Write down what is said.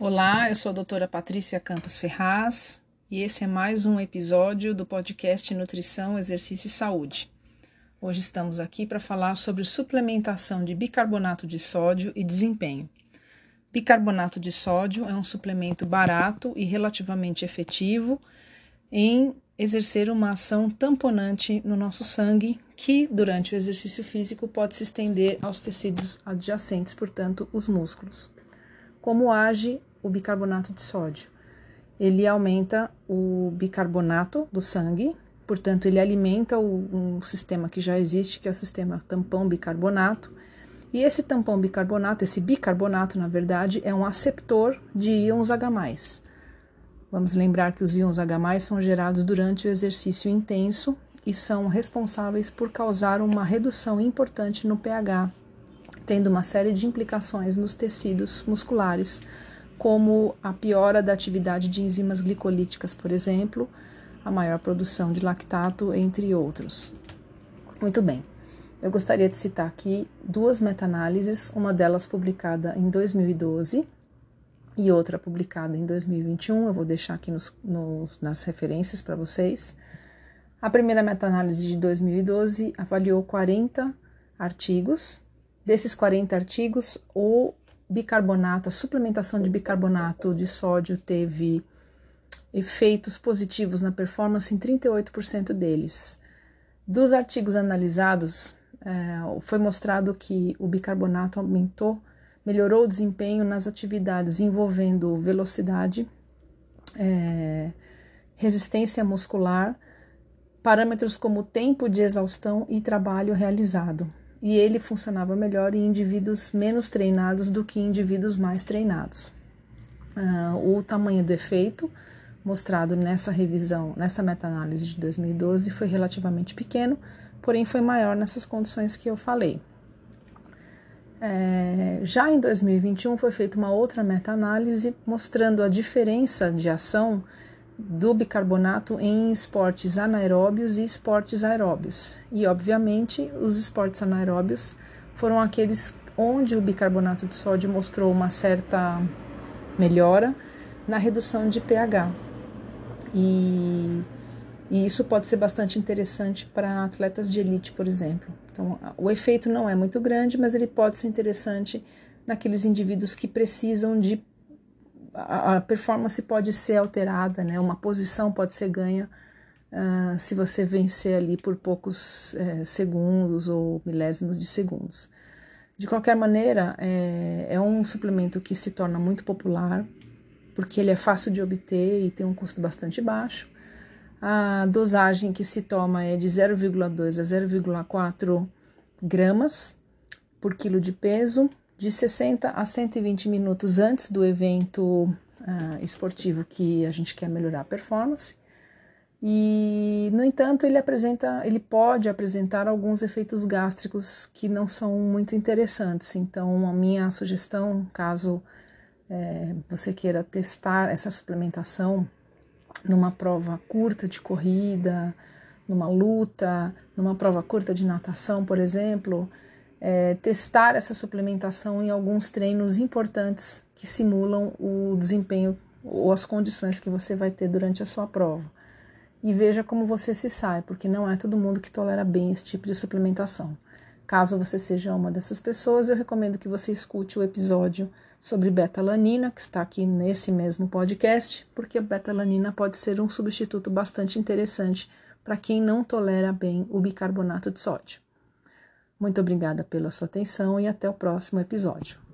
Olá, eu sou a doutora Patrícia Campos Ferraz e esse é mais um episódio do podcast Nutrição, Exercício e Saúde. Hoje estamos aqui para falar sobre suplementação de bicarbonato de sódio e desempenho. Bicarbonato de sódio é um suplemento barato e relativamente efetivo em exercer uma ação tamponante no nosso sangue, que durante o exercício físico pode se estender aos tecidos adjacentes, portanto, os músculos. Como age o bicarbonato de sódio? Ele aumenta o bicarbonato do sangue, portanto, ele alimenta o, um sistema que já existe, que é o sistema tampão bicarbonato. E esse tampão bicarbonato, esse bicarbonato, na verdade, é um aceptor de íons H+. Vamos lembrar que os íons H+, são gerados durante o exercício intenso e são responsáveis por causar uma redução importante no pH tendo uma série de implicações nos tecidos musculares, como a piora da atividade de enzimas glicolíticas, por exemplo, a maior produção de lactato, entre outros. Muito bem. Eu gostaria de citar aqui duas meta-análises, uma delas publicada em 2012 e outra publicada em 2021. Eu vou deixar aqui nos, nos, nas referências para vocês. A primeira meta-análise de 2012 avaliou 40 artigos Desses 40 artigos, o bicarbonato, a suplementação de bicarbonato de sódio teve efeitos positivos na performance em 38% deles. Dos artigos analisados, é, foi mostrado que o bicarbonato aumentou, melhorou o desempenho nas atividades envolvendo velocidade, é, resistência muscular, parâmetros como tempo de exaustão e trabalho realizado e ele funcionava melhor em indivíduos menos treinados do que em indivíduos mais treinados. Uh, o tamanho do efeito mostrado nessa revisão, nessa meta-análise de 2012, foi relativamente pequeno, porém foi maior nessas condições que eu falei. É, já em 2021 foi feita uma outra meta-análise mostrando a diferença de ação do bicarbonato em esportes anaeróbios e esportes aeróbios. E, obviamente, os esportes anaeróbios foram aqueles onde o bicarbonato de sódio mostrou uma certa melhora na redução de pH. E, e isso pode ser bastante interessante para atletas de elite, por exemplo. Então, o efeito não é muito grande, mas ele pode ser interessante naqueles indivíduos que precisam de a, performance pode ser alterada, né? Uma posição pode ser ganha uh, se você vencer ali por poucos é, segundos ou milésimos de segundos. De qualquer maneira, é, é um suplemento que se torna muito popular porque ele é fácil de obter e tem um custo bastante baixo. A dosagem que se toma é de 0,2 a 0,4 gramas por quilo de peso de 60 a 120 minutos antes do evento uh, esportivo que a gente quer melhorar a performance. E, no entanto, ele apresenta, ele pode apresentar alguns efeitos gástricos que não são muito interessantes. Então, a minha sugestão, caso é, você queira testar essa suplementação numa prova curta de corrida, numa luta, numa prova curta de natação, por exemplo, é, testar essa suplementação em alguns treinos importantes que simulam o desempenho ou as condições que você vai ter durante a sua prova. E veja como você se sai, porque não é todo mundo que tolera bem esse tipo de suplementação. Caso você seja uma dessas pessoas, eu recomendo que você escute o episódio sobre betalanina, que está aqui nesse mesmo podcast, porque a betalanina pode ser um substituto bastante interessante para quem não tolera bem o bicarbonato de sódio. Muito obrigada pela sua atenção e até o próximo episódio.